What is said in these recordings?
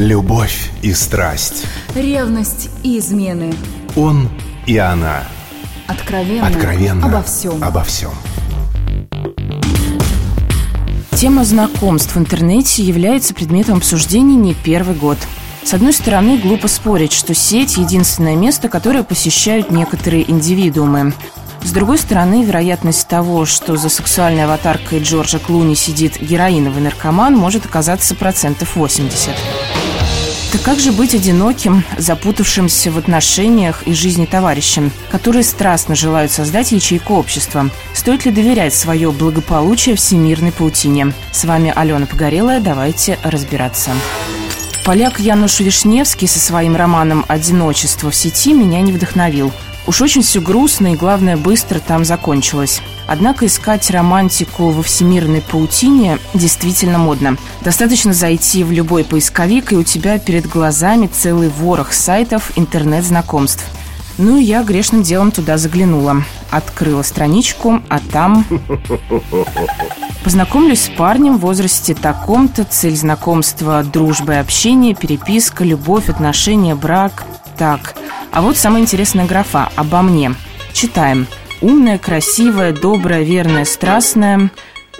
Любовь и страсть. Ревность и измены. Он и она. Откровенно. Откровенно. Обо всем. Обо всем. Тема знакомств в интернете является предметом обсуждений не первый год. С одной стороны, глупо спорить, что сеть – единственное место, которое посещают некоторые индивидуумы. С другой стороны, вероятность того, что за сексуальной аватаркой Джорджа Клуни сидит героиновый наркоман, может оказаться процентов 80. Так как же быть одиноким, запутавшимся в отношениях и жизни товарищам, которые страстно желают создать ячейку общества? Стоит ли доверять свое благополучие всемирной паутине? С вами Алена Погорелая, давайте разбираться. Поляк Януш Вишневский со своим романом «Одиночество в сети» меня не вдохновил. Уж очень все грустно и, главное, быстро там закончилось. Однако искать романтику во всемирной паутине действительно модно. Достаточно зайти в любой поисковик, и у тебя перед глазами целый ворох сайтов интернет-знакомств. Ну и я грешным делом туда заглянула. Открыла страничку, а там... Познакомлюсь с парнем в возрасте таком-то, цель знакомства, дружба и общение, переписка, любовь, отношения, брак. Так, а вот самая интересная графа «Обо мне». Читаем. Умная, красивая, добрая, верная, страстная.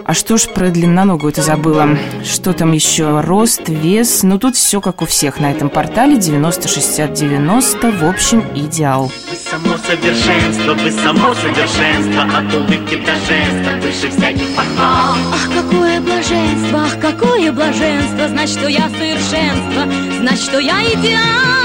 А что ж про длинноногую это забыла? Что там еще? Рост, вес. Ну, тут все как у всех на этом портале. 90-60-90. В общем, идеал. Вы само совершенство, вы само совершенство От улыбки до женства, выше всяких похвал Ах, какое блаженство, ах, какое блаженство Знать, что я совершенство, знать, что я идеал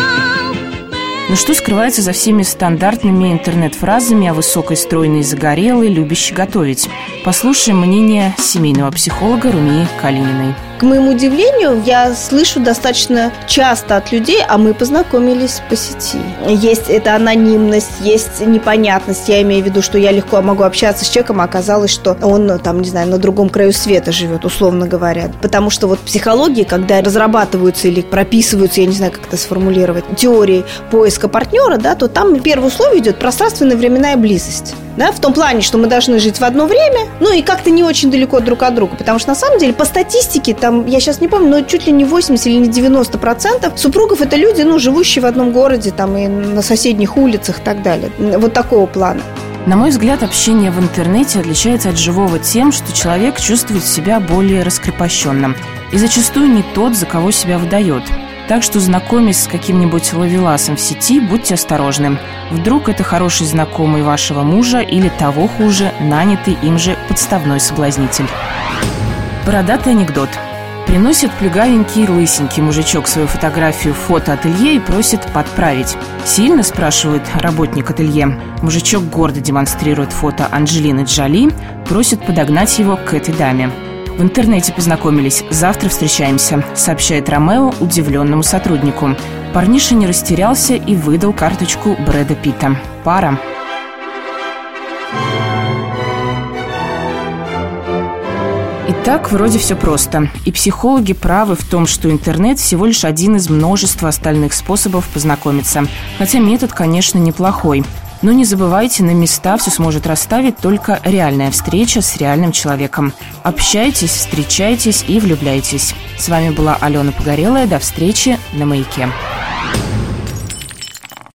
Но что скрывается за всеми стандартными интернет-фразами о высокой, стройной, загорелой, любящей готовить? Послушаем мнение семейного психолога Румии Калининой. Моему удивлению, я слышу достаточно часто от людей, а мы познакомились по сети. Есть эта анонимность, есть непонятность. Я имею в виду, что я легко могу общаться с человеком, а оказалось, что он, там, не знаю, на другом краю света живет, условно говоря. Потому что вот психологии, когда разрабатываются или прописываются, я не знаю, как это сформулировать, теории поиска партнера, да, то там первое условие идет пространственная временная близость. Да, в том плане, что мы должны жить в одно время, ну и как-то не очень далеко друг от друга, потому что на самом деле по статистике, там, я сейчас не помню, но чуть ли не 80 или не 90 процентов супругов это люди, ну, живущие в одном городе, там, и на соседних улицах и так далее. Вот такого плана. На мой взгляд, общение в интернете отличается от живого тем, что человек чувствует себя более раскрепощенным и зачастую не тот, за кого себя выдает – так что, знакомясь с каким-нибудь ловеласом в сети, будьте осторожны. Вдруг это хороший знакомый вашего мужа или того хуже, нанятый им же подставной соблазнитель. Бородатый анекдот. Приносит плюгавенький лысенький мужичок свою фотографию в фотоателье и просит подправить. «Сильно?» – спрашивает работник ателье. Мужичок гордо демонстрирует фото Анджелины Джоли, просит подогнать его к этой даме. В интернете познакомились. Завтра встречаемся», — сообщает Ромео удивленному сотруднику. Парниша не растерялся и выдал карточку Брэда Питта. Пара. Итак, вроде все просто. И психологи правы в том, что интернет всего лишь один из множества остальных способов познакомиться. Хотя метод, конечно, неплохой. Но не забывайте, на места все сможет расставить только реальная встреча с реальным человеком. Общайтесь, встречайтесь и влюбляйтесь. С вами была Алена Погорелая. До встречи на «Маяке».